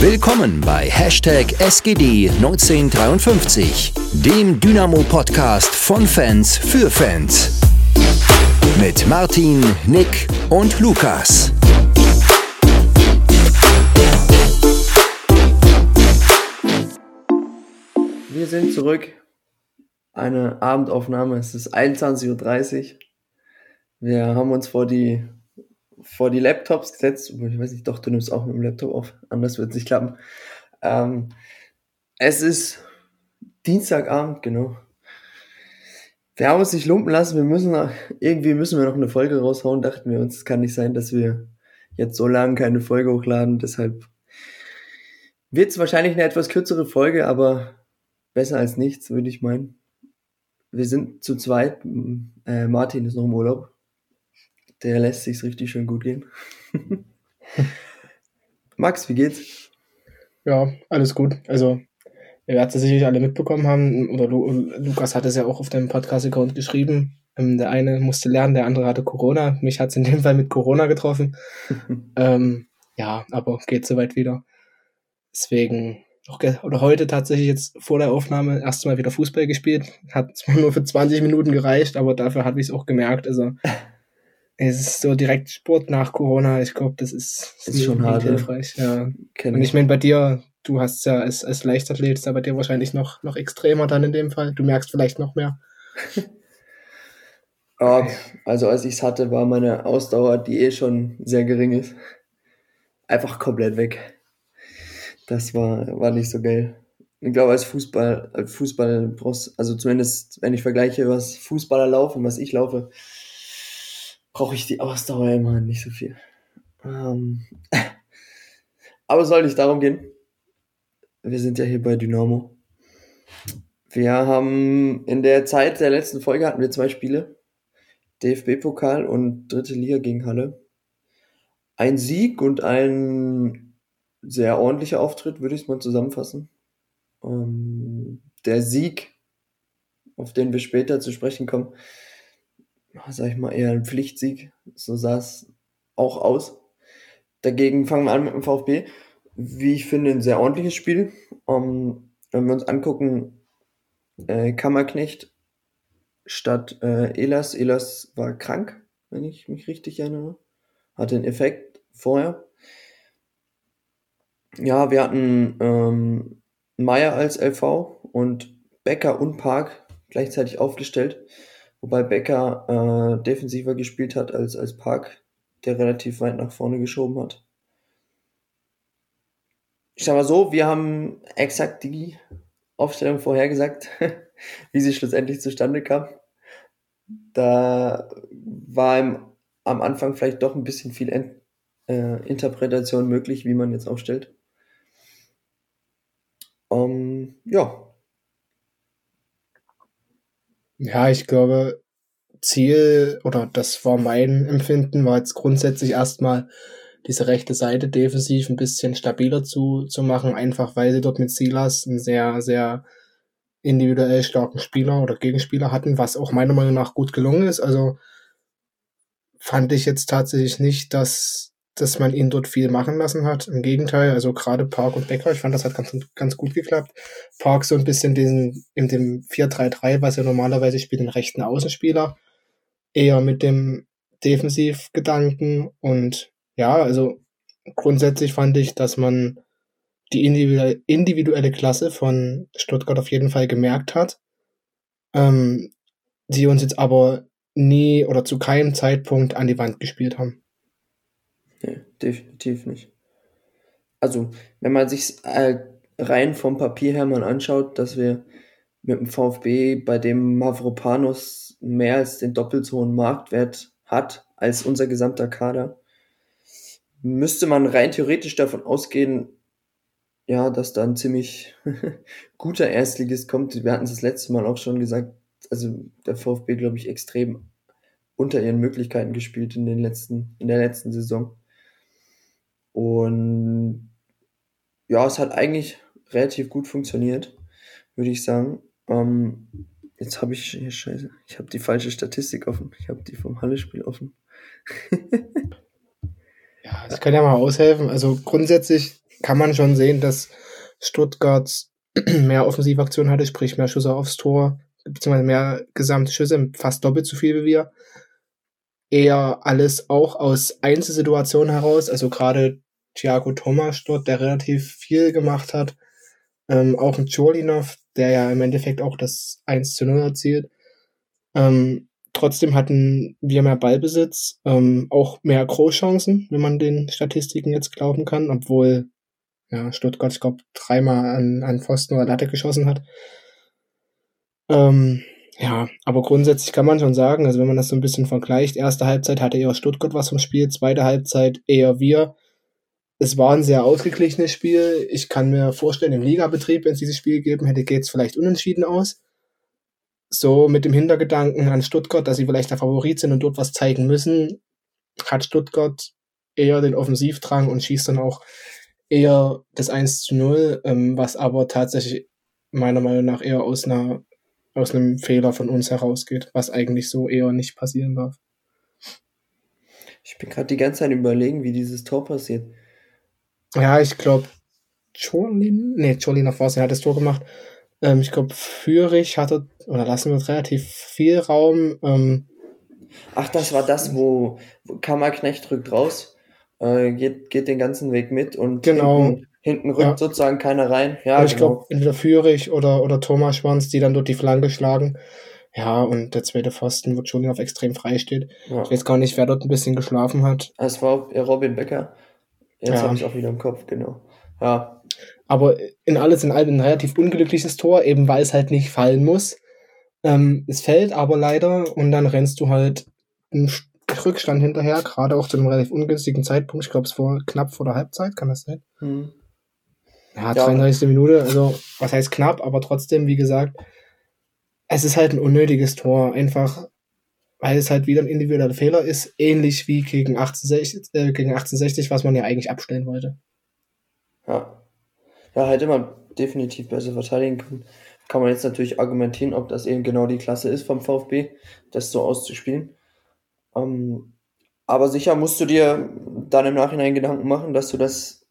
Willkommen bei Hashtag SGD1953, dem Dynamo-Podcast von Fans für Fans. Mit Martin, Nick und Lukas. Wir sind zurück. Eine Abendaufnahme. Es ist 21.30 Uhr. Wir haben uns vor die, vor die Laptops gesetzt. Ich weiß nicht, doch, du nimmst auch mit dem Laptop auf. Anders wird es nicht klappen. Ähm, es ist Dienstagabend, genau. Wir haben uns nicht lumpen lassen. Wir müssen noch, irgendwie müssen wir noch eine Folge raushauen. Dachten wir uns, es kann nicht sein, dass wir jetzt so lange keine Folge hochladen. Deshalb wird es wahrscheinlich eine etwas kürzere Folge, aber besser als nichts, würde ich meinen. Wir sind zu zweit. Äh, Martin ist noch im Urlaub. Der lässt sich's richtig schön gut gehen. Max, wie geht's? Ja, alles gut. Also, ihr werdet es sicherlich alle mitbekommen haben, oder Lu Lukas hat es ja auch auf dem Podcast-Account geschrieben. Ähm, der eine musste lernen, der andere hatte Corona. Mich hat es in dem Fall mit Corona getroffen. ähm, ja, aber geht soweit wieder. Deswegen, oder heute tatsächlich jetzt vor der Aufnahme erstmal wieder Fußball gespielt. Hat zwar nur für 20 Minuten gereicht, aber dafür habe ich es auch gemerkt. Also es ist so direkt Sport nach Corona. Ich glaube, das ist, das ist schon hart, hilfreich. Ja. Und ich meine, bei dir, du hast ja als, als Leichtathlet, ist ja bei dir wahrscheinlich noch, noch extremer dann in dem Fall. Du merkst vielleicht noch mehr. ja, also als ich es hatte, war meine Ausdauer, die eh schon sehr gering ist, einfach komplett weg. Das war, war nicht so geil. Ich glaube, als Fußball, als Fußball brauchst, also zumindest, wenn ich vergleiche, was Fußballer laufen, was ich laufe, brauche ich die Ausdauer immer nicht so viel. Ähm, aber soll nicht darum gehen. Wir sind ja hier bei Dynamo. Wir haben in der Zeit der letzten Folge hatten wir zwei Spiele. DFB-Pokal und dritte Liga gegen Halle. Ein Sieg und ein sehr ordentlicher Auftritt, würde ich es mal zusammenfassen. Ähm, der Sieg, auf den wir später zu sprechen kommen, sag ich mal, eher ein Pflichtsieg. So sah es auch aus. Dagegen fangen wir an mit dem VfB. Wie ich finde, ein sehr ordentliches Spiel. Um, ähm, wenn wir uns angucken, äh, Kammerknecht statt äh, Elas. Elas war krank, wenn ich mich richtig erinnere. Hatte einen Effekt vorher. Ja, wir hatten ähm, Meier als LV und Becker und Park gleichzeitig aufgestellt. Wobei Becker äh, defensiver gespielt hat als, als Park, der relativ weit nach vorne geschoben hat. Ich sag mal so, wir haben exakt die Aufstellung vorhergesagt, wie sie schlussendlich zustande kam. Da war im, am Anfang vielleicht doch ein bisschen viel Ent, äh, Interpretation möglich, wie man jetzt aufstellt. Um, ähm, ja, ja, ich glaube, Ziel oder das war mein Empfinden, war jetzt grundsätzlich erstmal diese rechte Seite defensiv ein bisschen stabiler zu, zu machen, einfach weil sie dort mit Silas einen sehr, sehr individuell starken Spieler oder Gegenspieler hatten, was auch meiner Meinung nach gut gelungen ist. Also fand ich jetzt tatsächlich nicht, dass dass man ihn dort viel machen lassen hat. Im Gegenteil, also gerade Park und Becker, ich fand, das hat ganz, ganz gut geklappt. Park so ein bisschen diesen, in dem 4-3-3, was er normalerweise spielt, den rechten Außenspieler, eher mit dem Defensivgedanken und ja, also grundsätzlich fand ich, dass man die individuelle, Klasse von Stuttgart auf jeden Fall gemerkt hat, ähm, die uns jetzt aber nie oder zu keinem Zeitpunkt an die Wand gespielt haben. Definitiv nicht. Also, wenn man sich äh, rein vom Papier her mal anschaut, dass wir mit dem VfB, bei dem Mavropanos mehr als den doppelt so hohen Marktwert hat als unser gesamter Kader, müsste man rein theoretisch davon ausgehen, ja, dass da ein ziemlich guter Erstligist kommt. Wir hatten es das letzte Mal auch schon gesagt, also der VfB, glaube ich, extrem unter ihren Möglichkeiten gespielt in den letzten, in der letzten Saison. Und ja, es hat eigentlich relativ gut funktioniert, würde ich sagen. Ähm, jetzt habe ich hier scheiße, ich habe die falsche Statistik offen. Ich habe die vom Halle-Spiel offen. ja, ich kann ja mal aushelfen. Also grundsätzlich kann man schon sehen, dass Stuttgart mehr Offensivaktionen hatte, sprich mehr Schüsse aufs Tor, beziehungsweise mehr gesamte Schüsse, fast doppelt so viel wie wir. Eher alles auch aus Einzelsituationen heraus, also gerade Thiago Thomas dort, der relativ viel gemacht hat. Ähm, auch ein Cholinov, der ja im Endeffekt auch das 1 zu 0 erzielt. Ähm, trotzdem hatten wir mehr Ballbesitz, ähm, auch mehr Großchancen, wenn man den Statistiken jetzt glauben kann, obwohl ja, Stuttgart, ich glaube, dreimal an, an Pfosten oder Latte geschossen hat. Ähm, ja, aber grundsätzlich kann man schon sagen, also wenn man das so ein bisschen vergleicht, erste Halbzeit hatte eher Stuttgart was vom Spiel, zweite Halbzeit eher wir. Es war ein sehr ausgeglichenes Spiel. Ich kann mir vorstellen, im Ligabetrieb, wenn es dieses Spiel gegeben hätte, geht es vielleicht unentschieden aus. So mit dem Hintergedanken an Stuttgart, dass sie vielleicht der Favorit sind und dort was zeigen müssen, hat Stuttgart eher den Offensivdrang und schießt dann auch eher das 1 zu 0, ähm, was aber tatsächlich meiner Meinung nach eher aus einer aus einem Fehler von uns herausgeht, was eigentlich so eher nicht passieren darf. Ich bin gerade die ganze Zeit überlegen, wie dieses Tor passiert. Ja, ich glaube, Jolin, nee, Jolin auf er hat das Tor gemacht. Ähm, ich glaube, Fürich hatte, oder lassen wir relativ viel Raum. Ähm, Ach, das war das, wo, Kammerknecht rückt raus, äh, geht, geht den ganzen Weg mit und genau. hinten, hinten rückt ja. sozusagen keiner rein. Ja, ich genau. glaube, entweder Fürich oder, oder Thomas Schwanz, die dann dort die Flanke schlagen. Ja, und der zweite Pfosten, wo Jolin auf extrem frei steht. Ja. Ich weiß gar nicht, wer dort ein bisschen geschlafen hat. Es war Robin Becker. Jetzt ja. habe ich auch wieder im Kopf, genau. Ja. Aber in alles in allem ein relativ unglückliches Tor, eben weil es halt nicht fallen muss. Ähm, es fällt aber leider und dann rennst du halt einen Rückstand hinterher, gerade auch zu einem relativ ungünstigen Zeitpunkt. Ich glaube, es war knapp vor der Halbzeit, kann das sein? Hm. Ja, 33. Ja. Minute, also was heißt knapp, aber trotzdem, wie gesagt, es ist halt ein unnötiges Tor. Einfach weil es halt wieder ein individueller Fehler ist, ähnlich wie gegen 1860, äh, gegen 1860 was man ja eigentlich abstellen wollte. Ja. Ja, hätte man definitiv besser verteidigen können. Kann man jetzt natürlich argumentieren, ob das eben genau die Klasse ist vom VfB, das so auszuspielen. Ähm, aber sicher musst du dir dann im Nachhinein Gedanken machen, dass du das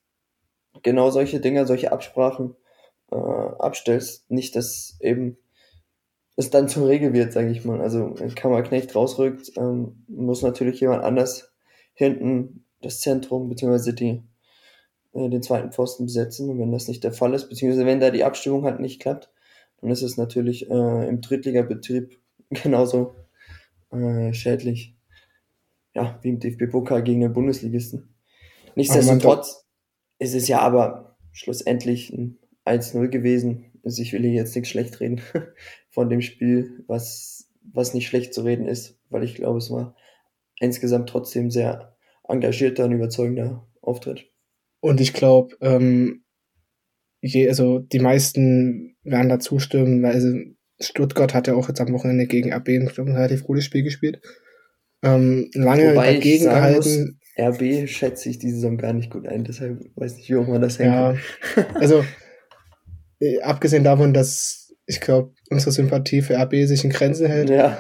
genau solche Dinge, solche Absprachen äh, abstellst. Nicht, dass eben es dann zur Regel wird, sage ich mal. Also wenn Kammerknecht rausrückt, ähm, muss natürlich jemand anders hinten das Zentrum bzw. Die, äh, den zweiten Pfosten besetzen. Und wenn das nicht der Fall ist, beziehungsweise wenn da die Abstimmung halt nicht klappt, dann ist es natürlich äh, im Drittligabetrieb genauso äh, schädlich. Ja, wie im DFB-Pokal gegen den Bundesligisten. Nichtsdestotrotz ist es ja aber schlussendlich ein 1-0 gewesen. Also ich will hier jetzt nichts schlecht reden von dem Spiel, was, was nicht schlecht zu reden ist, weil ich glaube, es war insgesamt trotzdem sehr engagierter und überzeugender Auftritt. Und ich glaube, ähm, je, also die meisten werden da zustimmen, weil also Stuttgart hat ja auch jetzt am Wochenende gegen RB ein, relativ gutes Spiel gespielt. Ähm, lange Wobei dagegen gehalten. RB schätze ich die Saison gar nicht gut ein, deshalb weiß nicht, wie auch man das hängt. Ja, also äh, abgesehen davon, dass ich glaube, unsere Sympathie für RB sich in Grenzen hält, ja.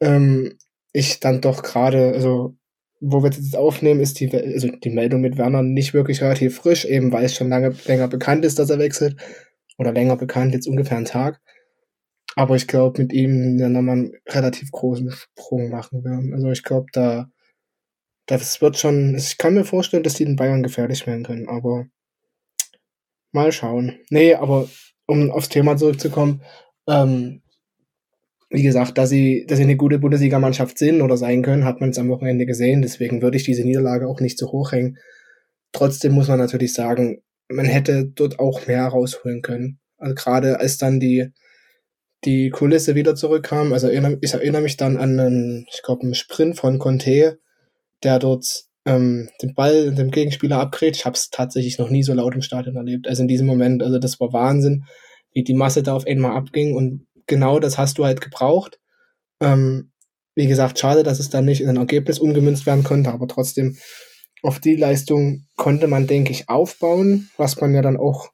ähm, ich dann doch gerade, also wo wir jetzt aufnehmen, ist die, also die Meldung mit Werner nicht wirklich relativ frisch, eben weil es schon lange länger bekannt ist, dass er wechselt. Oder länger bekannt, jetzt ungefähr einen Tag. Aber ich glaube, mit ihm dann nochmal einen relativ großen Sprung machen werden. Also ich glaube, da das wird schon, ich kann mir vorstellen, dass die den Bayern gefährlich werden können, aber Mal schauen. Nee, aber um aufs Thema zurückzukommen, ähm, wie gesagt, dass sie, dass sie eine gute Bundesligamannschaft sind oder sein können, hat man es am Wochenende gesehen. Deswegen würde ich diese Niederlage auch nicht zu hoch hängen. Trotzdem muss man natürlich sagen, man hätte dort auch mehr rausholen können. Also gerade als dann die, die Kulisse wieder zurückkam, also ich erinnere mich dann an einen, ich glaube, einen Sprint von Conte, der dort ähm, den Ball dem Gegenspieler abgrätscht. Ich habe es tatsächlich noch nie so laut im Stadion erlebt. Also in diesem Moment, also das war Wahnsinn, wie die Masse da auf einmal abging und genau das hast du halt gebraucht. Ähm, wie gesagt, schade, dass es dann nicht in ein Ergebnis umgemünzt werden konnte, aber trotzdem auf die Leistung konnte man, denke ich, aufbauen, was man ja dann auch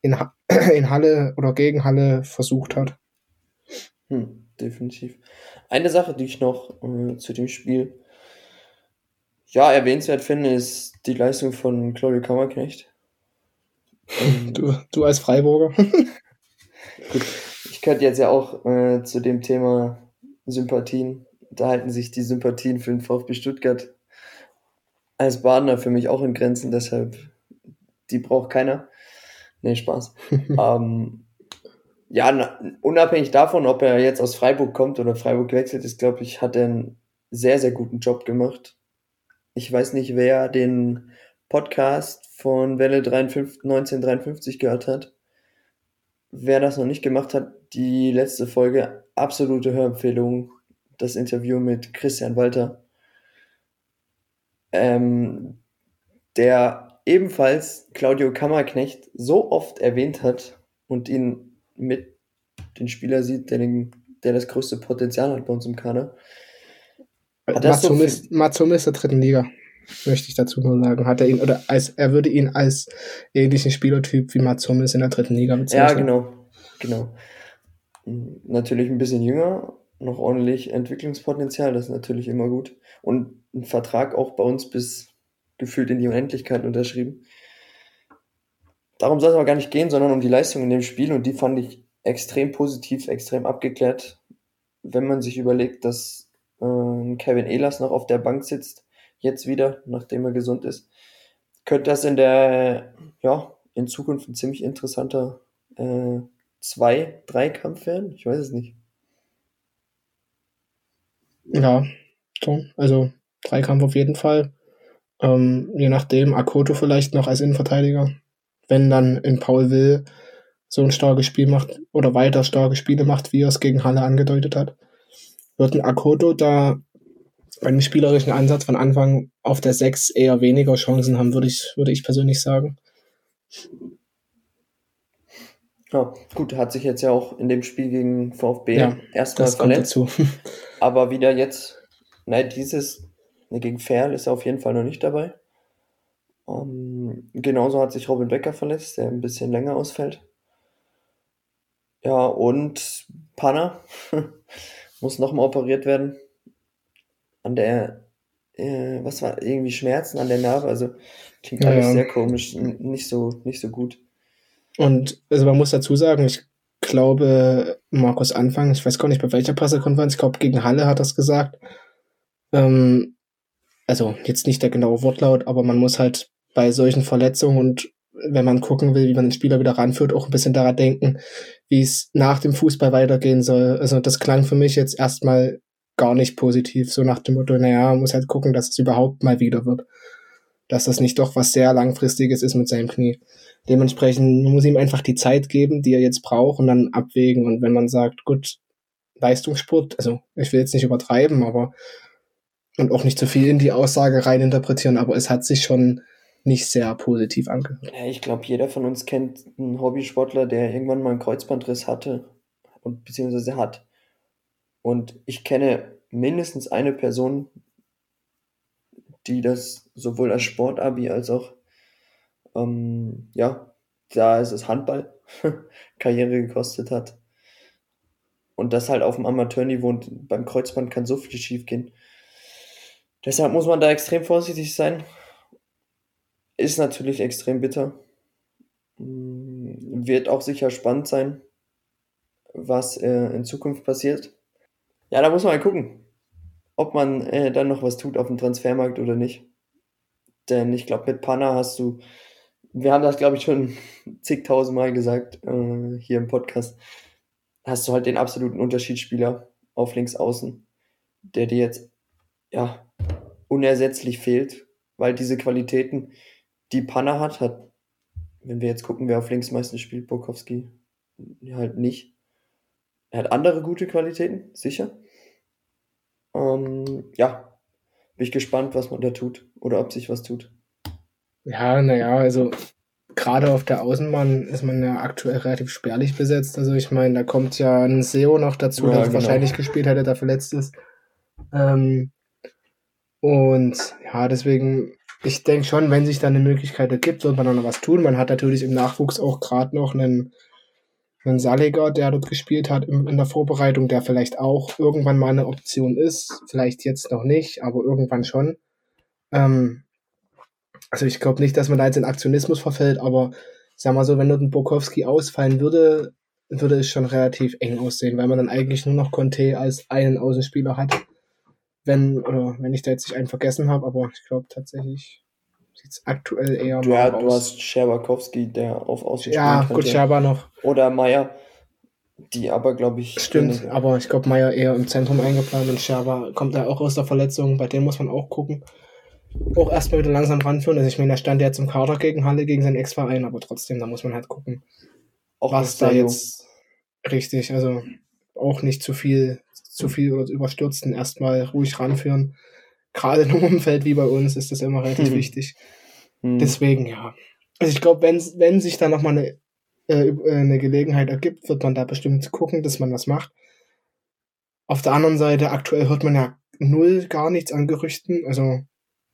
in, ha in Halle oder gegen Halle versucht hat. Hm, definitiv. Eine Sache, die ich noch äh, zu dem Spiel ja, erwähnenswert finde, ist die Leistung von Chloe Kammerknecht. Du, du als Freiburger. Gut, ich könnte jetzt ja auch äh, zu dem Thema Sympathien, da halten sich die Sympathien für den VfB Stuttgart als Badener für mich auch in Grenzen, deshalb die braucht keiner. Nee, Spaß. ähm, ja, na, unabhängig davon, ob er jetzt aus Freiburg kommt oder Freiburg wechselt, ist, glaube ich, hat er einen sehr, sehr guten Job gemacht. Ich weiß nicht, wer den Podcast von Welle 53, 1953 gehört hat. Wer das noch nicht gemacht hat, die letzte Folge, absolute Hörempfehlung, das Interview mit Christian Walter, ähm, der ebenfalls Claudio Kammerknecht so oft erwähnt hat und ihn mit den Spieler sieht, der, den, der das größte Potenzial hat bei uns im Kader. Matsumis so der dritten Liga möchte ich dazu nur sagen. Hat er ihn, oder als, er würde ihn als ähnlichen Spielertyp wie Matsumis in der dritten Liga bezeichnen. Ja, genau, genau. Natürlich ein bisschen jünger, noch ordentlich Entwicklungspotenzial, das ist natürlich immer gut. Und ein Vertrag auch bei uns bis gefühlt in die Unendlichkeit unterschrieben. Darum soll es aber gar nicht gehen, sondern um die Leistung in dem Spiel und die fand ich extrem positiv, extrem abgeklärt, wenn man sich überlegt, dass äh, Kevin Ehlers noch auf der Bank sitzt jetzt wieder, nachdem er gesund ist, könnte das in der, ja, in Zukunft ein ziemlich interessanter äh, zwei, drei Kampf werden. Ich weiß es nicht. Ja, so, also Dreikampf auf jeden Fall. Ähm, je nachdem, Akoto vielleicht noch als Innenverteidiger. Wenn dann in Paul Will so ein starkes Spiel macht oder weiter starke Spiele macht, wie er es gegen Halle angedeutet hat, wird ein Akoto da bei dem spielerischen Ansatz von Anfang auf der 6 eher weniger Chancen haben, würde ich, würde ich persönlich sagen. Ja, gut, hat sich jetzt ja auch in dem Spiel gegen VfB ja, erstmal verletzt. aber wieder jetzt, nein, dieses ne, gegen Ferl ist er auf jeden Fall noch nicht dabei. Um, ähm, genauso hat sich Robin Becker verletzt, der ein bisschen länger ausfällt. Ja, und Panna muss nochmal operiert werden an der, äh, was war, irgendwie Schmerzen an der Narbe, also klingt ja, alles ja. sehr komisch, nicht so, nicht so gut. Und also man muss dazu sagen, ich glaube, Markus Anfang, ich weiß gar nicht bei welcher Pressekonferenz, ich glaube gegen Halle hat das gesagt. Ähm, also jetzt nicht der genaue Wortlaut, aber man muss halt bei solchen Verletzungen und wenn man gucken will, wie man den Spieler wieder ranführt, auch ein bisschen daran denken, wie es nach dem Fußball weitergehen soll. Also das klang für mich jetzt erstmal gar nicht positiv, so nach dem Motto, naja, man muss halt gucken, dass es überhaupt mal wieder wird. Dass das nicht doch was sehr langfristiges ist mit seinem Knie. Dementsprechend muss ihm einfach die Zeit geben, die er jetzt braucht und dann abwägen. Und wenn man sagt, gut, Leistungssport, also ich will jetzt nicht übertreiben, aber und auch nicht zu viel in die Aussage reininterpretieren, aber es hat sich schon nicht sehr positiv angehört. Ja, ich glaube, jeder von uns kennt einen Hobbysportler, der irgendwann mal einen Kreuzbandriss hatte und beziehungsweise hat. Und ich kenne mindestens eine Person, die das sowohl als Sportabi als auch, ähm, ja, da ist es Handball, Karriere gekostet hat. Und das halt auf dem Amateurniveau und beim Kreuzband kann so viel schief gehen. Deshalb muss man da extrem vorsichtig sein. Ist natürlich extrem bitter. Mm, wird auch sicher spannend sein, was äh, in Zukunft passiert. Ja, da muss man mal gucken, ob man äh, dann noch was tut auf dem Transfermarkt oder nicht. Denn ich glaube, mit Panna hast du, wir haben das, glaube ich, schon zigtausendmal gesagt äh, hier im Podcast, hast du halt den absoluten Unterschiedsspieler auf links außen, der dir jetzt ja unersetzlich fehlt, weil diese Qualitäten, die Panna hat, hat, wenn wir jetzt gucken, wer auf links meistens spielt, Bokowski halt nicht. Er hat andere gute Qualitäten, sicher. Ähm, ja, bin ich gespannt, was man da tut oder ob sich was tut. Ja, naja, also gerade auf der Außenbahn ist man ja aktuell relativ spärlich besetzt. Also ich meine, da kommt ja ein SEO noch dazu, ja, der genau. wahrscheinlich gespielt hätte, der verletzt ist. Ähm, und ja, deswegen, ich denke schon, wenn sich da eine Möglichkeit ergibt, wird man auch noch was tun. Man hat natürlich im Nachwuchs auch gerade noch einen ein Saliger, der dort gespielt hat in, in der Vorbereitung, der vielleicht auch irgendwann mal eine Option ist. Vielleicht jetzt noch nicht, aber irgendwann schon. Ähm, also ich glaube nicht, dass man da jetzt in Aktionismus verfällt, aber sag mal so, wenn dort ein Bokowski ausfallen würde, würde es schon relativ eng aussehen, weil man dann eigentlich nur noch Conte als einen Außenspieler hat. Wenn, oder wenn ich da jetzt nicht einen vergessen habe, aber ich glaube tatsächlich sieht es aktuell eher Du, ja, du hast Scherbakowski, der auf Außen ja, gut. Scherber noch. Oder Meier, die aber, glaube ich, Stimmt, aber ich glaube, Meier eher im Zentrum eingeplant und Scherber kommt ja auch aus der Verletzung. Bei dem muss man auch gucken. Auch erstmal wieder langsam ranführen. Also ich meine, da stand ja jetzt im Kader gegen Halle, gegen seinen Ex-Verein, aber trotzdem, da muss man halt gucken, auch was da jung. jetzt richtig, also auch nicht zu viel, zu viel oder überstürzen, erstmal ruhig ranführen. Gerade in einem Umfeld wie bei uns ist das immer relativ Mhm. wichtig. Hm. Deswegen, ja. Also ich glaube, wenn, wenn sich da nochmal eine, äh, äh, eine Gelegenheit ergibt, wird man da bestimmt gucken, dass man was macht. Auf der anderen Seite, aktuell hört man ja null gar nichts an Gerüchten. Also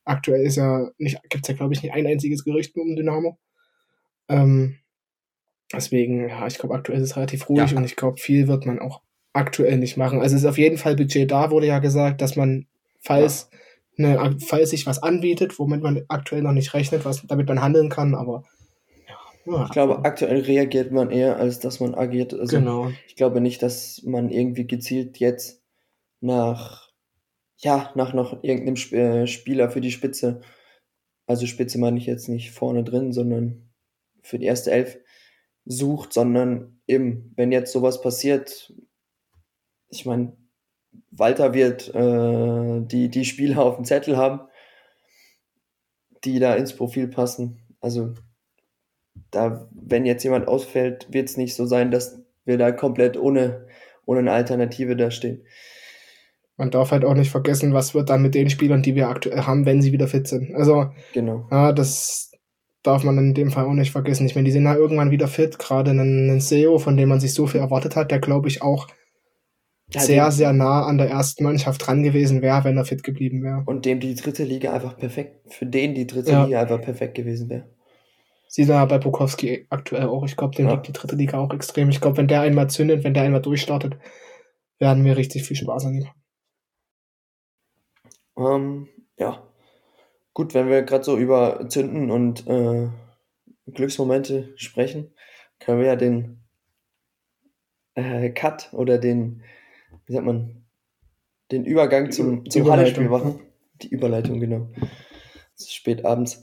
aktuell ist ja nicht, gibt's ja, glaube ich, nicht ein einziges Gerücht um Dynamo. Ähm, deswegen, ja, ich glaube, aktuell ist es relativ ruhig Ja. und ich glaube, viel wird man auch aktuell nicht machen. Also es ist auf jeden Fall Budget da, wurde ja gesagt, dass man, falls, ne, falls sich was anbietet, womit man aktuell noch nicht rechnet, was, damit man handeln kann, aber ja, ja Ich glaube, aktuell reagiert man eher, als dass man agiert. Also genau. ich glaube nicht, dass man irgendwie gezielt jetzt nach, ja, nach noch irgendeinem Sp äh, Spieler für die Spitze, also Spitze meine ich jetzt nicht vorne drin, sondern für die erste Elf sucht, sondern eben, wenn jetzt sowas passiert, ich meine, Walter wird äh, die, die Spieler auf dem Zettel haben, die da ins Profil passen. Also da, wenn jetzt jemand ausfällt, wird es nicht so sein, dass wir da komplett ohne, ohne eine Alternative da stehen. Man darf halt auch nicht vergessen, was wird dann mit den Spielern, die wir aktuell haben, wenn sie wieder fit sind. Also, Genau. ja, das darf man in dem Fall auch nicht vergessen. Ich meine, die sind ja irgendwann wieder fit, gerade einen, einen SEO, von dem man sich so viel erwartet hat, der glaube ich auch sehr, sehr nah an der ersten Mannschaft dran gewesen wäre, wenn er fit geblieben wäre. Und dem die dritte Liga einfach perfekt, für den die dritte Ja. Liga einfach perfekt gewesen wäre. Sieht man ja bei Bukowski aktuell auch. Ich glaube, dem Ja. liegt die dritte Liga auch extrem. Ich glaube, wenn der einmal zündet, wenn der einmal durchstartet, werden wir richtig viel Spaß an ihm. haben. Ähm, ja. Gut, wenn wir gerade so über Zünden und äh, Glücksmomente sprechen, können wir ja den äh, Cut oder den, wie sagt man, den Übergang zum, zum Halle-Spiel machen. Die Überleitung, genau. Es ist spät abends.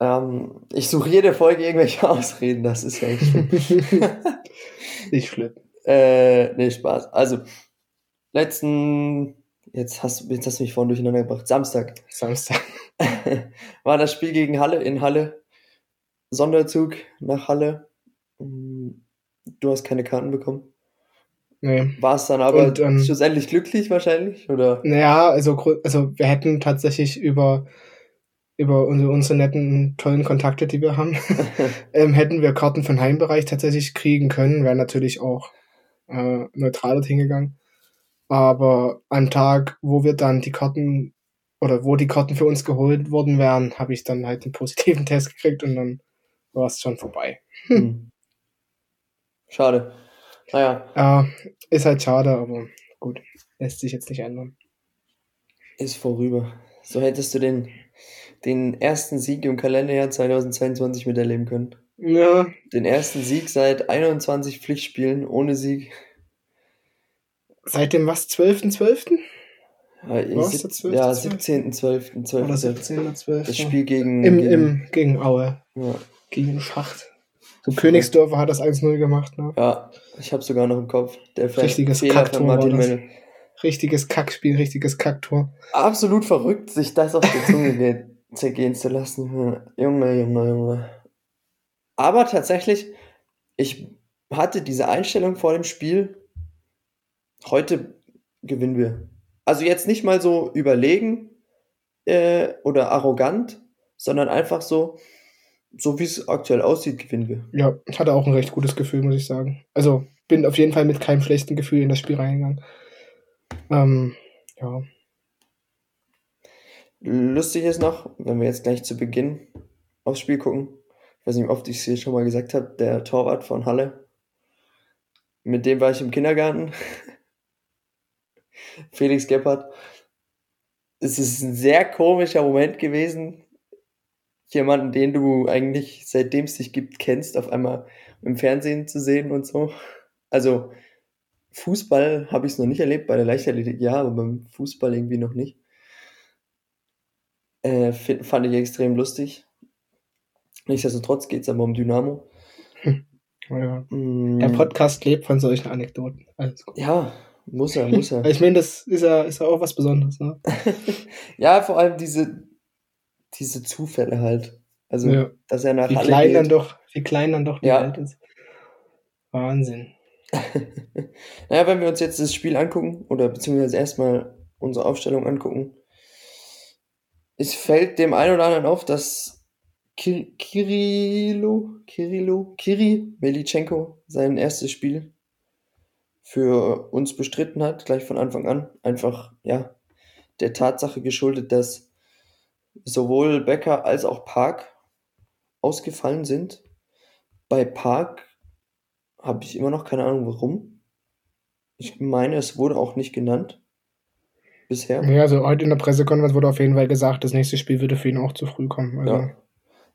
Ähm, ich suche jede Folge irgendwelche Ausreden, das ist ja echt schlimm. Nicht schlimm. Äh, nee, Spaß. Also, letzten, jetzt hast, jetzt hast du mich vorhin durcheinander gebracht, Samstag Samstag. war das Spiel gegen Halle in Halle. Sonderzug nach Halle. Mm, Du hast keine Karten bekommen. Nee. War es dann aber Und, ähm, schlussendlich glücklich wahrscheinlich? Oder? Naja, also, also wir hätten tatsächlich über, über unsere, unsere netten, tollen Kontakte, die wir haben, ähm, hätten wir Karten für den Heimbereich tatsächlich kriegen können, wäre natürlich auch äh, neutral dorthin gegangen. Aber am Tag, wo wir dann die Karten oder wo die Karten für uns geholt worden wären, habe ich dann halt einen positiven Test gekriegt und dann war es schon vorbei. Hm. Schade. Naja, Ja, ist halt schade, aber gut, lässt sich jetzt nicht ändern. ist vorüber. So hättest du den, den ersten Sieg im Kalenderjahr 2022 miterleben können. Ja, Den ersten Sieg seit 21 Pflichtspielen ohne Sieg. seit dem was, 12.12.? Ja, Was, sieb- der 12.12.? ja 17.12. 12. Oder 17.12.? Das Spiel gegen, Im, gegen im, gegen Aue, ja, gegen Schacht. So Königsdörfer hat das 1-0 gemacht, ne? ja, ich habe sogar noch im Kopf. Der Richtiges Fehler Kacktor Martin. Mennel. Richtiges Kackspiel, richtiges Kacktor. Absolut verrückt, sich das auf die Zunge ge- zergehen zu lassen. Junge, Junge, Junge. Aber tatsächlich, ich hatte diese Einstellung vor dem Spiel, heute gewinnen wir. Also jetzt nicht mal so überlegen äh, oder arrogant, sondern einfach so, so wie es aktuell aussieht, gewinnen wir. Ja, ich hatte auch ein recht gutes Gefühl, muss ich sagen. Also bin auf jeden Fall mit keinem schlechten Gefühl in das Spiel reingegangen. Ähm, ja. Lustig ist noch, wenn wir jetzt gleich zu Beginn aufs Spiel gucken, ich weiß nicht, wie oft ich es hier schon mal gesagt habe, der Torwart von Halle, mit dem war ich im Kindergarten, Felix Gebhardt. Es ist ein sehr komischer Moment gewesen jemanden, den du eigentlich seitdem es dich gibt, kennst, auf einmal im Fernsehen zu sehen und so. Also Fußball habe ich es noch nicht erlebt, bei der Leichtathletik ja, aber beim Fußball irgendwie noch nicht. Äh, fand ich extrem lustig. Nichtsdestotrotz geht es aber um Dynamo. Hm. Ja. Mm. Der Podcast lebt von solchen Anekdoten. Ja, muss er, muss er. ich meine, das ist ja, ist ja auch was Besonderes, ne? ja, vor allem diese, diese Zufälle halt. Also, ja. dass er nach wie Halle klein geht. dann doch, wie klein dann doch die ja. Welt ist. Wahnsinn. naja, wenn wir uns jetzt das Spiel angucken, oder beziehungsweise erstmal unsere Aufstellung angucken, es fällt dem einen oder anderen auf, dass Kir Kirilo, Kirilo, Kiri Melitschenko sein erstes Spiel für uns bestritten hat, gleich von Anfang an. Einfach, ja, der Tatsache geschuldet, dass sowohl Becker als auch Park ausgefallen sind. Bei Park habe ich immer noch keine Ahnung warum. Ich meine, es wurde auch nicht genannt. Bisher. Ja, also heute in der Pressekonferenz wurde auf jeden Fall gesagt, das nächste Spiel würde für ihn auch zu früh kommen. Also. Ja.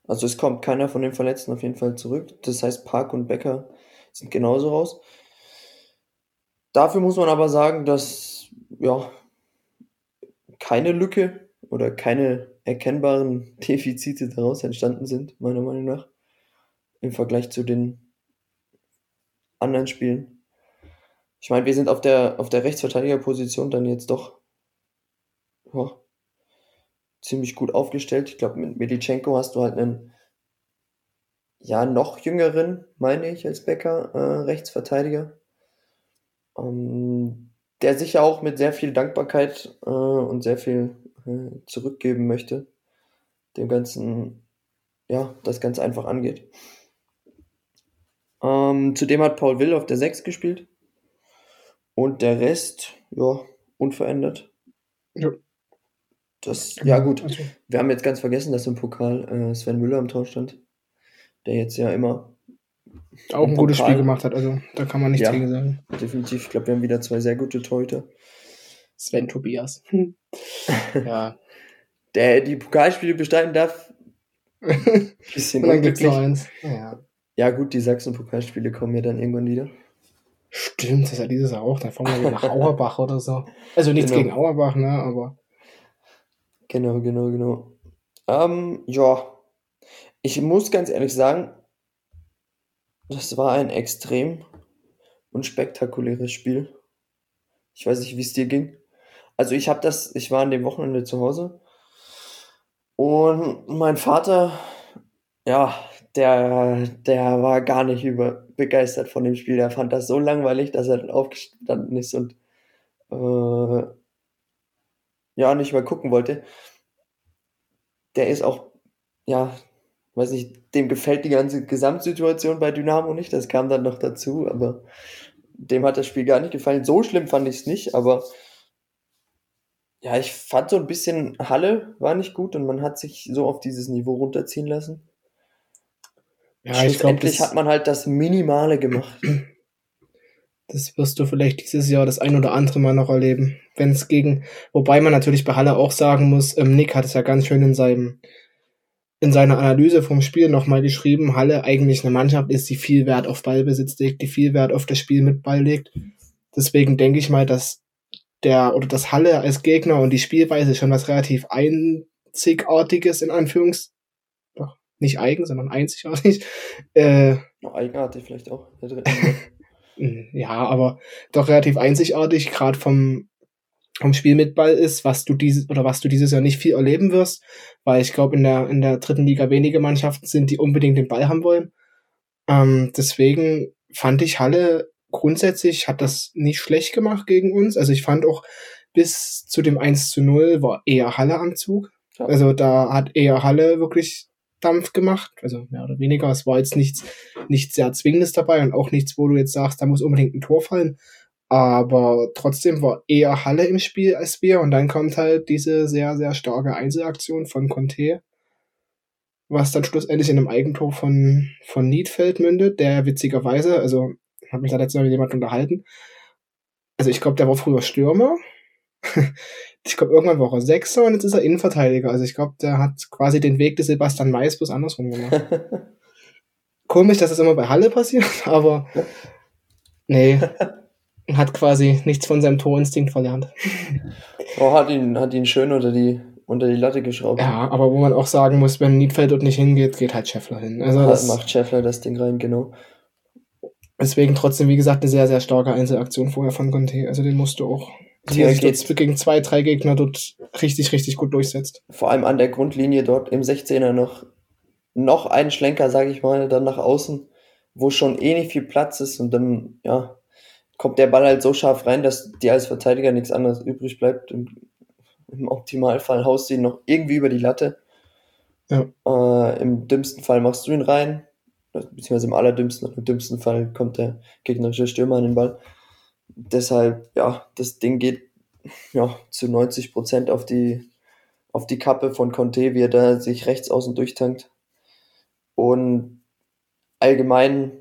Also es kommt keiner von den Verletzten auf jeden Fall zurück. Das heißt, Park und Becker sind genauso raus. Dafür muss man aber sagen, dass ja keine Lücke oder keine erkennbaren Defizite daraus entstanden sind, meiner Meinung nach, im Vergleich zu den anderen Spielen. Ich meine, wir sind auf der, auf der Rechtsverteidigerposition dann jetzt doch ja, ziemlich gut aufgestellt. Ich glaube, mit Medichenko hast du halt einen ja noch jüngeren, meine ich, als Becker, äh, Rechtsverteidiger. Ähm, der sicher auch mit sehr viel Dankbarkeit äh, und sehr viel äh, zurückgeben möchte, dem Ganzen, ja, das ganz einfach angeht. Ähm, zudem hat Paul Will auf der 6 gespielt. Und der Rest, ja, unverändert. Ja. Das, ja gut, also. wir haben jetzt ganz vergessen, dass im Pokal äh, Sven Müller am Tor stand, der jetzt ja immer auch ein gutes Spiel gemacht hat, also da kann man nichts ja, gegen sagen. Definitiv, ich glaube, wir haben wieder zwei sehr gute Torhüter. Sven Tobias. ja. Der die Pokalspiele bestreiten darf. Bisschen Und dann gibt's noch eins. Ja. ja, gut, die Sachsen-Pokalspiele kommen ja dann irgendwann wieder. Stimmt, das ist ja dieses Jahr auch. Dann fahren wir wieder nach Auerbach oder so. Also nichts genau. gegen Auerbach, ne, aber. Genau, genau, genau. Ähm, ja. Ich muss ganz ehrlich sagen, das war ein extrem unspektakuläres Spiel. Ich weiß nicht, wie es dir ging. Also ich habe das, ich war an dem Wochenende zu Hause und mein Vater, ja, der, der war gar nicht über begeistert von dem Spiel. Der fand das so langweilig, dass er dann aufgestanden ist und äh, ja nicht mehr gucken wollte. Der ist auch, ja, weiß nicht, dem gefällt die ganze Gesamtsituation bei Dynamo nicht. Das kam dann noch dazu, aber dem hat das Spiel gar nicht gefallen. So schlimm fand ich es nicht, aber ja, ich fand so ein bisschen Halle war nicht gut und man hat sich so auf dieses Niveau runterziehen lassen. Ja, ich glaube, hat man halt das Minimale gemacht. Das wirst du vielleicht dieses Jahr das ein oder andere Mal noch erleben. Wenn es gegen, wobei man natürlich bei Halle auch sagen muss, ähm, Nick hat es ja ganz schön in seinem, in seiner Analyse vom Spiel nochmal geschrieben, Halle eigentlich eine Mannschaft ist, die viel Wert auf Ballbesitz legt, die viel Wert auf das Spiel mit Ball legt. Deswegen denke ich mal, dass der oder das Halle als Gegner und die Spielweise schon was relativ einzigartiges in Anführungs doch nicht eigen, sondern einzigartig. Äh, Eigenartig vielleicht auch. ja, aber doch relativ einzigartig, gerade vom vom Spiel mit Ball ist, was du dieses oder was du dieses Jahr nicht viel erleben wirst, weil ich glaube in der in der dritten Liga wenige Mannschaften sind, die unbedingt den Ball haben wollen. Ähm, deswegen fand ich Halle grundsätzlich hat das nicht schlecht gemacht gegen uns. Also ich fand auch bis zu dem 1 zu 0 war eher Halle am Zug. Ja. Also da hat eher Halle wirklich Dampf gemacht. Also mehr oder weniger. Es war jetzt nichts, nichts sehr Zwingendes dabei und auch nichts, wo du jetzt sagst, da muss unbedingt ein Tor fallen. Aber trotzdem war eher Halle im Spiel als wir. Und dann kommt halt diese sehr, sehr starke Einzelaktion von Conte, was dann schlussendlich in einem Eigentor von, von Niedfeld mündet, der witzigerweise, also habe mich da letztens mit jemand unterhalten. Also ich glaube, der war früher Stürmer. ich glaube, irgendwann war er Sechser und jetzt ist er Innenverteidiger. Also ich glaube, der hat quasi den Weg des Sebastian Mais bloß andersrum gemacht. Komisch, dass das immer bei Halle passiert, aber nee, hat quasi nichts von seinem Torinstinkt verlernt. Oh, hat ihn, hat ihn schön unter die, unter die Latte geschraubt. Ja, aber wo man auch sagen muss, wenn Niedfeld dort nicht hingeht, geht halt Scheffler hin. Also das macht Scheffler das Ding rein, genau. Deswegen trotzdem, wie gesagt, eine sehr, sehr starke Einzelaktion vorher von Conte. Also den musst du auch, der sich gegen zwei, drei Gegner dort richtig, richtig gut durchsetzt. Vor allem an der Grundlinie dort im 16er noch, noch einen Schlenker, sage ich mal, dann nach außen, wo schon eh nicht viel Platz ist und dann, ja, kommt der Ball halt so scharf rein, dass dir als Verteidiger nichts anderes übrig bleibt. Im, im Optimalfall haust du ihn noch irgendwie über die Latte. Ja. Äh, Im dümmsten Fall machst du ihn rein beziehungsweise im allerdümmsten, im dümmsten Fall kommt der gegnerische Stürmer an den Ball. Deshalb, ja, das Ding geht ja, zu 90 Prozent auf die, auf die Kappe von Conte, wie er da sich rechts außen durchtankt. Und allgemein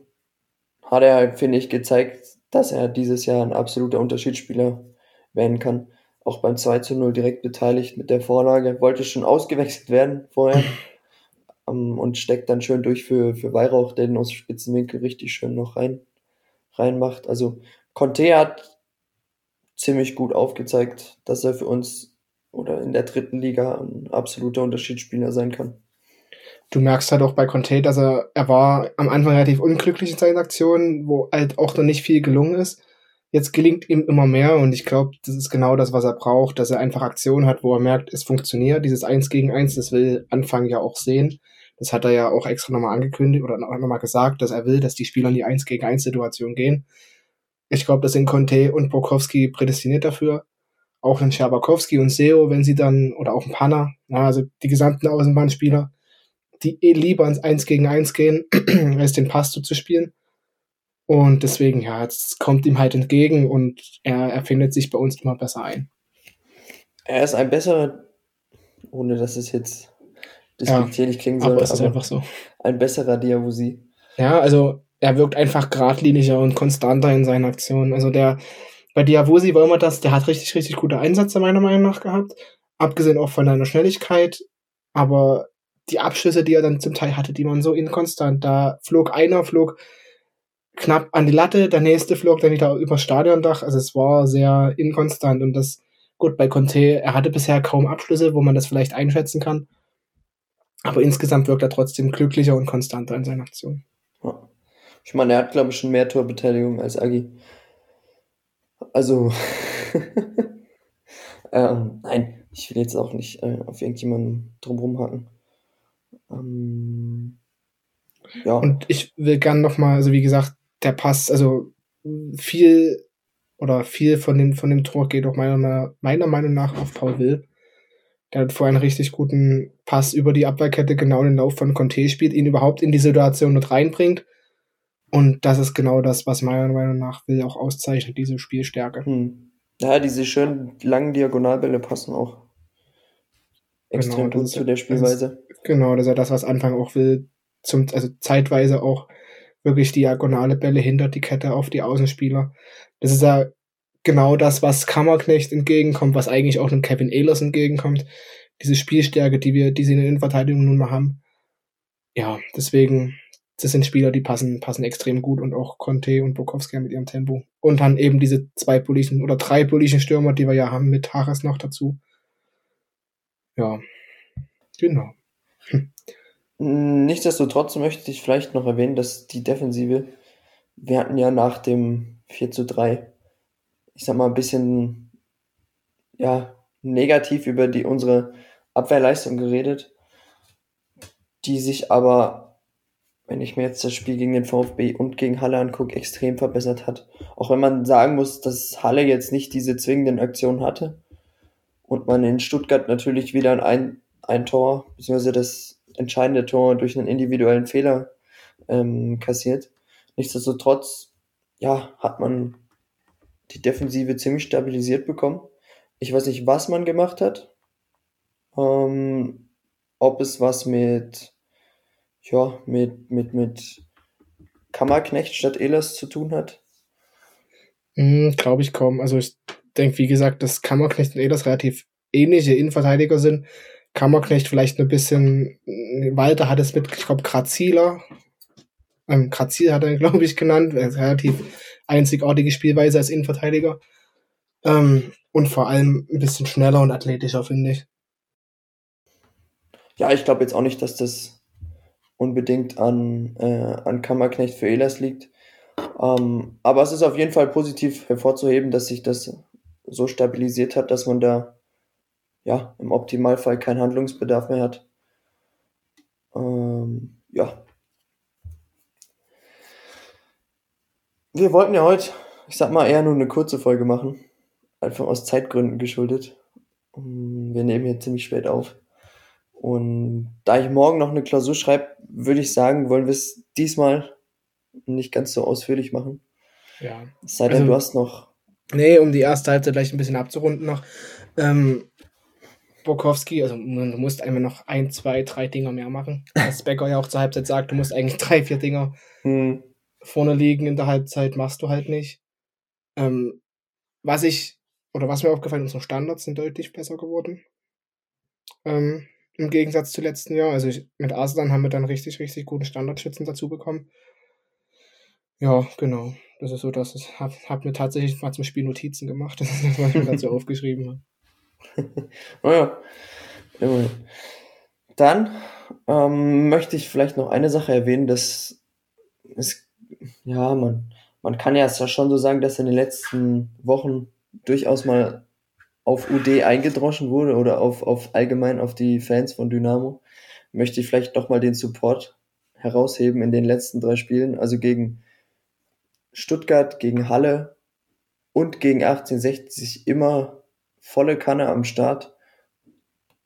hat er, finde ich, gezeigt, dass er dieses Jahr ein absoluter Unterschiedsspieler werden kann. Auch beim 2 zu 0 direkt beteiligt mit der Vorlage. Wollte schon ausgewechselt werden vorher. ähm, und steckt dann schön durch für, für Weihrauch, der den aus Spitzenwinkel richtig schön noch rein, reinmacht. Also Conte hat ziemlich gut aufgezeigt, dass er für uns oder in der dritten Liga ein absoluter Unterschiedsspieler sein kann. Du merkst halt auch bei Conte, dass er, er war am Anfang relativ unglücklich in seinen Aktionen, wo halt auch noch nicht viel gelungen ist. Jetzt gelingt ihm immer mehr und ich glaube, das ist genau das, was er braucht, dass er einfach Aktionen hat, wo er merkt, es funktioniert. Dieses Eins gegen Eins, das will Anfang ja auch sehen. Das hat er ja auch extra nochmal angekündigt oder nochmal gesagt, dass er will, dass die Spieler in die 1 gegen 1 Situation gehen. Ich glaube, das sind Conte und Brokowski prädestiniert dafür. Auch ein Scherbakowski und Seo, wenn sie dann, oder auch ein Panna, also die gesamten Außenbahnspieler, die eh lieber ins 1 gegen 1 gehen, als den Pass zu spielen. Und deswegen, ja, es kommt ihm halt entgegen und er, er findet sich bei uns immer besser ein. Er ist ein besserer, ohne dass es jetzt despektierlich ja, klingen soll. Aber es ist einfach so. Ein besserer Diabusi. Ja, also er wirkt einfach geradliniger und konstanter in seinen Aktionen. Also der, bei Diabusi wollen wir das, der hat richtig, richtig gute Einsätze meiner Meinung nach gehabt. Abgesehen auch von seiner Schnelligkeit. Aber die Abschlüsse, die er dann zum Teil hatte, die waren so inkonstant. Da flog einer, flog knapp an die Latte, der nächste flog dann wieder über Stadiondach. Also es war sehr inkonstant und das, gut, bei Conte, er hatte bisher kaum Abschlüsse, wo man das vielleicht einschätzen kann. Aber insgesamt wirkt er trotzdem glücklicher und konstanter in seinen Aktionen. Ja. Ich meine, er hat, glaube ich, schon mehr Torbeteiligung als Agi. Also, ähm, nein, ich will jetzt auch nicht äh, auf irgendjemanden drumherum hacken. Ähm, ja. Und ich will gern nochmal, also wie gesagt, der Pass, also viel oder viel von dem, von dem Tor geht auch meiner, meiner Meinung nach auf Paul Will. Der hat vorher einen richtig guten Pass über die Abwehrkette, genau den Lauf von Conte spielt, ihn überhaupt in die Situation mit reinbringt. Und das ist genau das, was meiner Meinung nach Will auch auszeichnet, diese Spielstärke. Hm. Ja, diese schönen langen Diagonalbälle passen auch extrem genau, gut zu der Spielweise. Das, genau, das ist ja das, was Anfang auch will, zum, also zeitweise auch wirklich diagonale Bälle hinter die Kette auf die Außenspieler. Das ist ja genau das, was Kammerknecht entgegenkommt, was eigentlich auch einem Kevin Ehlers entgegenkommt. Diese Spielstärke, die wir, die sie in der Innenverteidigung nun mal haben. Ja, deswegen, das sind Spieler, die passen, passen extrem gut und auch Conte und Bukowski mit ihrem Tempo. Und dann eben diese zwei politischen oder drei politischen Stürmer, die wir ja haben, mit Haras noch dazu. Ja, genau. Hm. Nichtsdestotrotz möchte ich vielleicht noch erwähnen, dass die Defensive, wir hatten ja nach dem 4 zu 3 ich sag mal, ein bisschen ja, negativ über die, unsere Abwehrleistung geredet, die sich aber, wenn ich mir jetzt das Spiel gegen den VfB und gegen Halle angucke, extrem verbessert hat. Auch wenn man sagen muss, dass Halle jetzt nicht diese zwingenden Aktionen hatte und man in Stuttgart natürlich wieder ein, ein Tor, beziehungsweise das entscheidende Tor durch einen individuellen Fehler ähm, kassiert. Nichtsdestotrotz, ja, hat man die Defensive ziemlich stabilisiert bekommen. Ich weiß nicht, was man gemacht hat. Ähm, ob es was mit, ja, mit, mit, mit Kammerknecht statt Elas zu tun hat. Mhm, Glaube ich kaum. Also ich denke, wie gesagt, dass Kammerknecht und Elas relativ ähnliche Innenverteidiger sind. Kammerknecht vielleicht ein bisschen, Walter hat es mit, ich glaube, Grazieler, ähm, Grazil hat er, glaube ich, genannt, relativ einzigartige Spielweise als Innenverteidiger. Ähm, und vor allem ein bisschen schneller und athletischer, finde ich. Ja, ich glaube jetzt auch nicht, dass das unbedingt an, äh, an Kammerknecht für Elas liegt. Ähm, aber es ist auf jeden Fall positiv hervorzuheben, dass sich das so stabilisiert hat, dass man da ja im Optimalfall keinen Handlungsbedarf mehr hat. Ähm, ja. Wir wollten ja heute, ich sag mal, eher nur eine kurze Folge machen. Einfach aus Zeitgründen geschuldet. Wir nehmen hier ziemlich spät auf. Und da ich morgen noch eine Klausur schreibe, würde ich sagen, wollen wir es diesmal nicht ganz so ausführlich machen. Ja. Es sei denn, also, du hast noch. Nee, um die erste Halbzeit gleich ein bisschen abzurunden noch. Ähm, Bokowski, also du musst einmal noch ein, zwei, drei Dinger mehr machen. Was Becker ja auch zur Halbzeit sagt, du musst eigentlich drei, vier Dinger hm. Vorne liegen in der Halbzeit, machst du halt nicht. Ähm, was ich, oder was mir aufgefallen ist, unsere Standards sind deutlich besser geworden. Ähm, Im Gegensatz zu letzten Jahr. Also ich, mit Arslan haben wir dann richtig, richtig guten Standardschützen dazu bekommen. Ja, genau. Das ist so, dass ich habe hab mir tatsächlich mal zum Spiel Notizen gemacht. Das ist das, was ich mir dazu aufgeschrieben habe. naja, immerhin. Dann ähm, möchte ich vielleicht noch eine Sache erwähnen, dass es, ja, man, man kann ja schon so sagen, dass in den letzten Wochen durchaus mal auf UD eingedroschen wurde oder auf, auf allgemein auf die Fans von Dynamo. Möchte ich vielleicht doch mal den Support herausheben in den letzten drei Spielen, also gegen Stuttgart, gegen Halle und gegen 1860 immer volle Kanne am Start.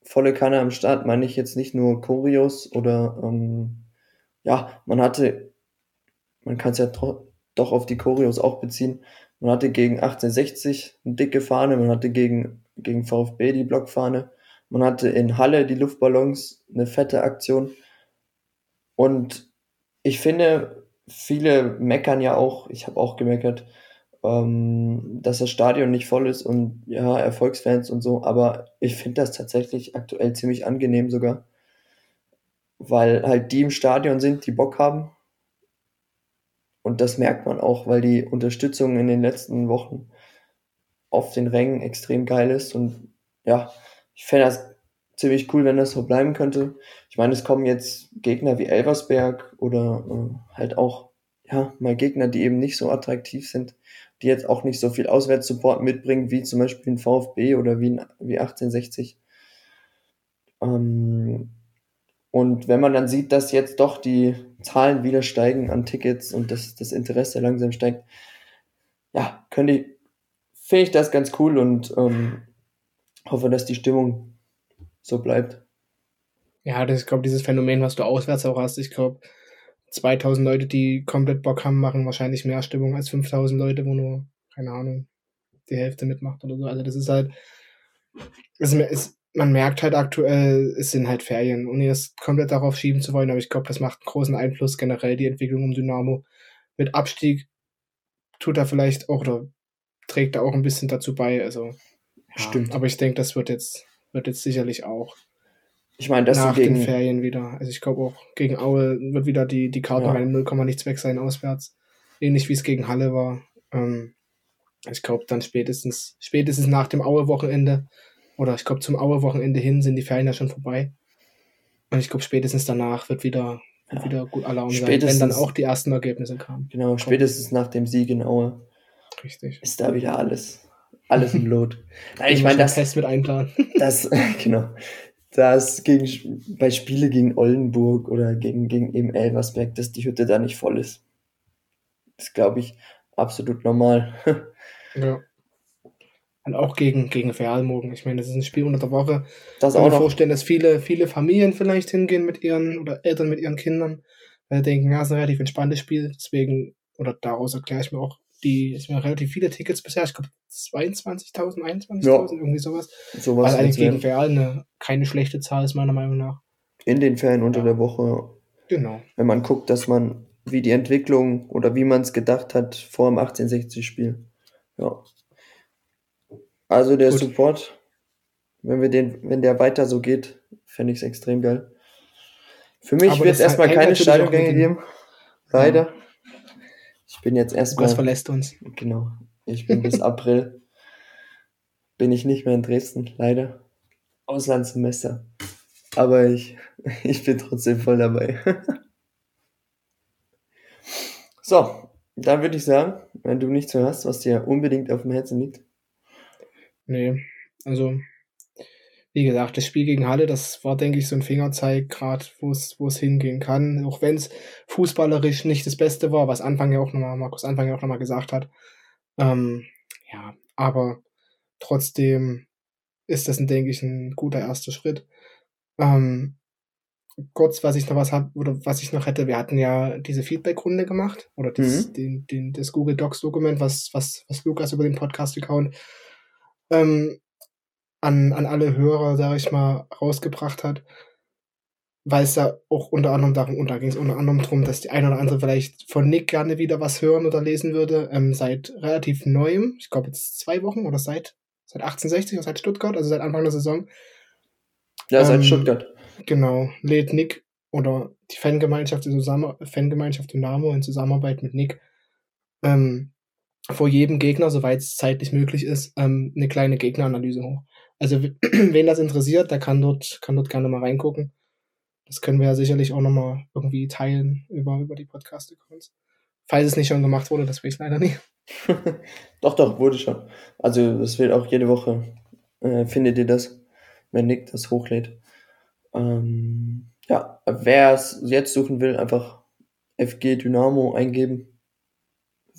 Volle Kanne am Start meine ich jetzt nicht nur Choreos oder ähm, ja, man hatte, man kann es ja doch auf die Choreos auch beziehen. Man hatte gegen 1860 eine dicke Fahne, man hatte gegen, gegen VfB die Blockfahne, man hatte in Halle die Luftballons, eine fette Aktion. Und ich finde, viele meckern ja auch, ich habe auch gemeckert, ähm, dass das Stadion nicht voll ist und ja, Erfolgsfans und so, aber ich finde das tatsächlich aktuell ziemlich angenehm sogar, weil halt die im Stadion sind, die Bock haben. Und das merkt man auch, weil die Unterstützung in den letzten Wochen auf den Rängen extrem geil ist und ja, ich fände das ziemlich cool, wenn das so bleiben könnte. Ich meine, es kommen jetzt Gegner wie Elversberg oder äh, halt auch ja, mal Gegner, die eben nicht so attraktiv sind die jetzt auch nicht so viel Auswärtssupport mitbringen, wie zum Beispiel ein VfB oder wie, ein, wie 1860. Ähm, und wenn man dann sieht, dass jetzt doch die Zahlen wieder steigen an Tickets und dass das Interesse langsam steigt, ja, könnte ich, finde ich das ganz cool und ähm, hoffe, dass die Stimmung so bleibt. Ja, das ist, glaube dieses Phänomen, was du auswärts auch hast. Ich glaube, 2000 Leute, die komplett Bock haben, machen wahrscheinlich mehr Stimmung als 5000 Leute, wo nur, keine Ahnung, die Hälfte mitmacht oder so. Also das ist halt, es ist, man merkt halt aktuell, es sind halt Ferien, ohne das komplett darauf schieben zu wollen, aber ich glaube, das macht einen großen Einfluss generell, die Entwicklung um Dynamo. Mit Abstieg tut er vielleicht auch oder trägt er auch ein bisschen dazu bei, also ja, stimmt. Aber ich denke, das wird jetzt, wird jetzt sicherlich auch ich meine, das nach gegen... den Ferien wieder. Also ich glaube auch gegen Aue wird wieder die, die Karte ja. bei 0, nichts weg sein auswärts. Ähnlich wie es gegen Halle war. Ähm, ich glaube dann spätestens, spätestens nach dem Aue-Wochenende oder ich glaube zum Aue-Wochenende hin sind die Ferien ja schon vorbei. Und ich glaube spätestens danach wird wieder, wird wieder gut Alarm sein, wenn dann auch die ersten Ergebnisse kamen. Genau, Kommt. spätestens nach dem Sieg in Aue. Richtig. Ist da wieder alles. Alles im Lot. ich meine, das Fest mit einplanen. Das, genau dass gegen, bei Spiele gegen Oldenburg oder gegen, gegen eben Elversberg, dass die Hütte da nicht voll ist. Das glaube ich absolut normal. ja. Und auch gegen, gegen Real morgen. Ich meine, das ist ein Spiel unter der Woche. Das Ich kann mir vorstellen, dass viele, viele Familien vielleicht hingehen mit ihren oder Eltern mit ihren Kindern, weil sie denken, ja, es ist ein relativ entspanntes Spiel. Deswegen, oder daraus erkläre ich mir auch, die, es waren relativ viele Tickets bisher, ich glaube 22.000, 21.000, ja. irgendwie sowas. sowas Weil eigentlich gegen Real eine, keine schlechte Zahl ist, meiner Meinung nach. In den Ferien unter ja. der Woche. Genau. Wenn man guckt, dass man, wie die Entwicklung oder wie man es gedacht hat vor dem 1860-Spiel. Ja. Also der Gut. Support Wenn wir den, wenn der weiter so geht, fände ich es extrem geil. Für mich wird es erstmal keine Stadiongänge geben. Leider. Ja. Ich bin jetzt erstmal. Was verlässt uns. Genau. Ich bin bis April. Bin ich nicht mehr in Dresden, leider. Auslandssemester. Aber ich, ich bin trotzdem voll dabei. so, dann würde ich sagen, wenn du nichts mehr hast, was dir unbedingt auf dem Herzen liegt. Nee, also wie gesagt, das Spiel gegen Halle, das war, denke ich, so ein Fingerzeig, gerade wo es wo es hingehen kann. Auch wenn es fußballerisch nicht das Beste war, was Anfang ja auch nochmal, Markus Anfang ja auch nochmal gesagt hat. Ähm, ja, aber trotzdem ist das, denke ich, ein guter erster Schritt. Ähm, kurz, was ich noch was hab, oder was ich noch hätte, wir hatten ja diese Feedback-Runde gemacht, oder das, mhm. den, den, das Google Docs-Dokument, was, was, was Lukas über den Podcast-Account ähm, an, an alle Hörer, sag ich mal, rausgebracht hat. Weil es da auch unter anderem darum, und da ging es unter anderem darum, dass die eine oder andere vielleicht von Nick gerne wieder was hören oder lesen würde, ähm, seit relativ neuem, ich glaube jetzt zwei Wochen oder seit, seit 1860 oder seit Stuttgart, also seit Anfang der Saison. Ja, seit ähm, Stuttgart. Genau, lädt Nick oder die Fangemeinschaft, die Zusammen Fangemeinschaft Dynamo in Zusammenarbeit mit Nick ähm, vor jedem Gegner, soweit es zeitlich möglich ist, ähm, eine kleine Gegneranalyse hoch. Also wen das interessiert, der kann dort, kann dort gerne mal reingucken. Das können wir ja sicherlich auch nochmal irgendwie teilen über, über die Podcast-Accounts. Falls es nicht schon gemacht wurde, das weiß ich leider nicht. doch, doch, wurde schon. Also es wird auch jede Woche, äh, findet ihr das, wenn Nick das hochlädt. Ähm, ja, wer es jetzt suchen will, einfach FG Dynamo eingeben.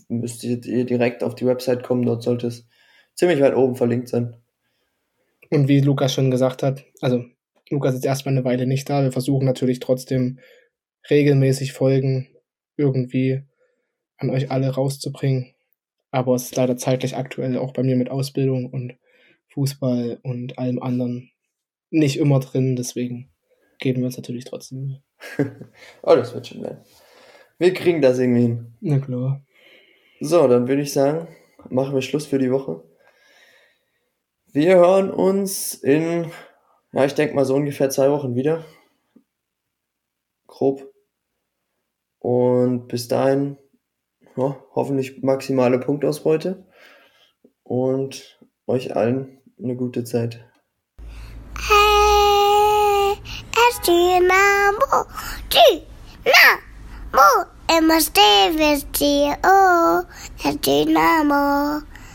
Müsst ihr direkt auf die Website kommen, dort sollte es ziemlich weit oben verlinkt sein. Und wie Lukas schon gesagt hat, also Lukas ist erstmal eine Weile nicht da. Wir versuchen natürlich trotzdem regelmäßig Folgen irgendwie an euch alle rauszubringen. Aber es ist leider zeitlich aktuell auch bei mir mit Ausbildung und Fußball und allem anderen nicht immer drin. Deswegen geben wir uns natürlich trotzdem. oh, das wird schon werden. Wir kriegen das irgendwie hin. Na klar. So, dann würde ich sagen, machen wir Schluss für die Woche. Wir hören uns in, ja, ich denke mal so ungefähr zwei Wochen wieder. Grob. Und bis dahin, ja, hoffentlich maximale Punktausbeute. Und euch allen eine gute Zeit. Hey, es Dynamo, Dynamo, immer stehen wir dir, oh, es Dynamo.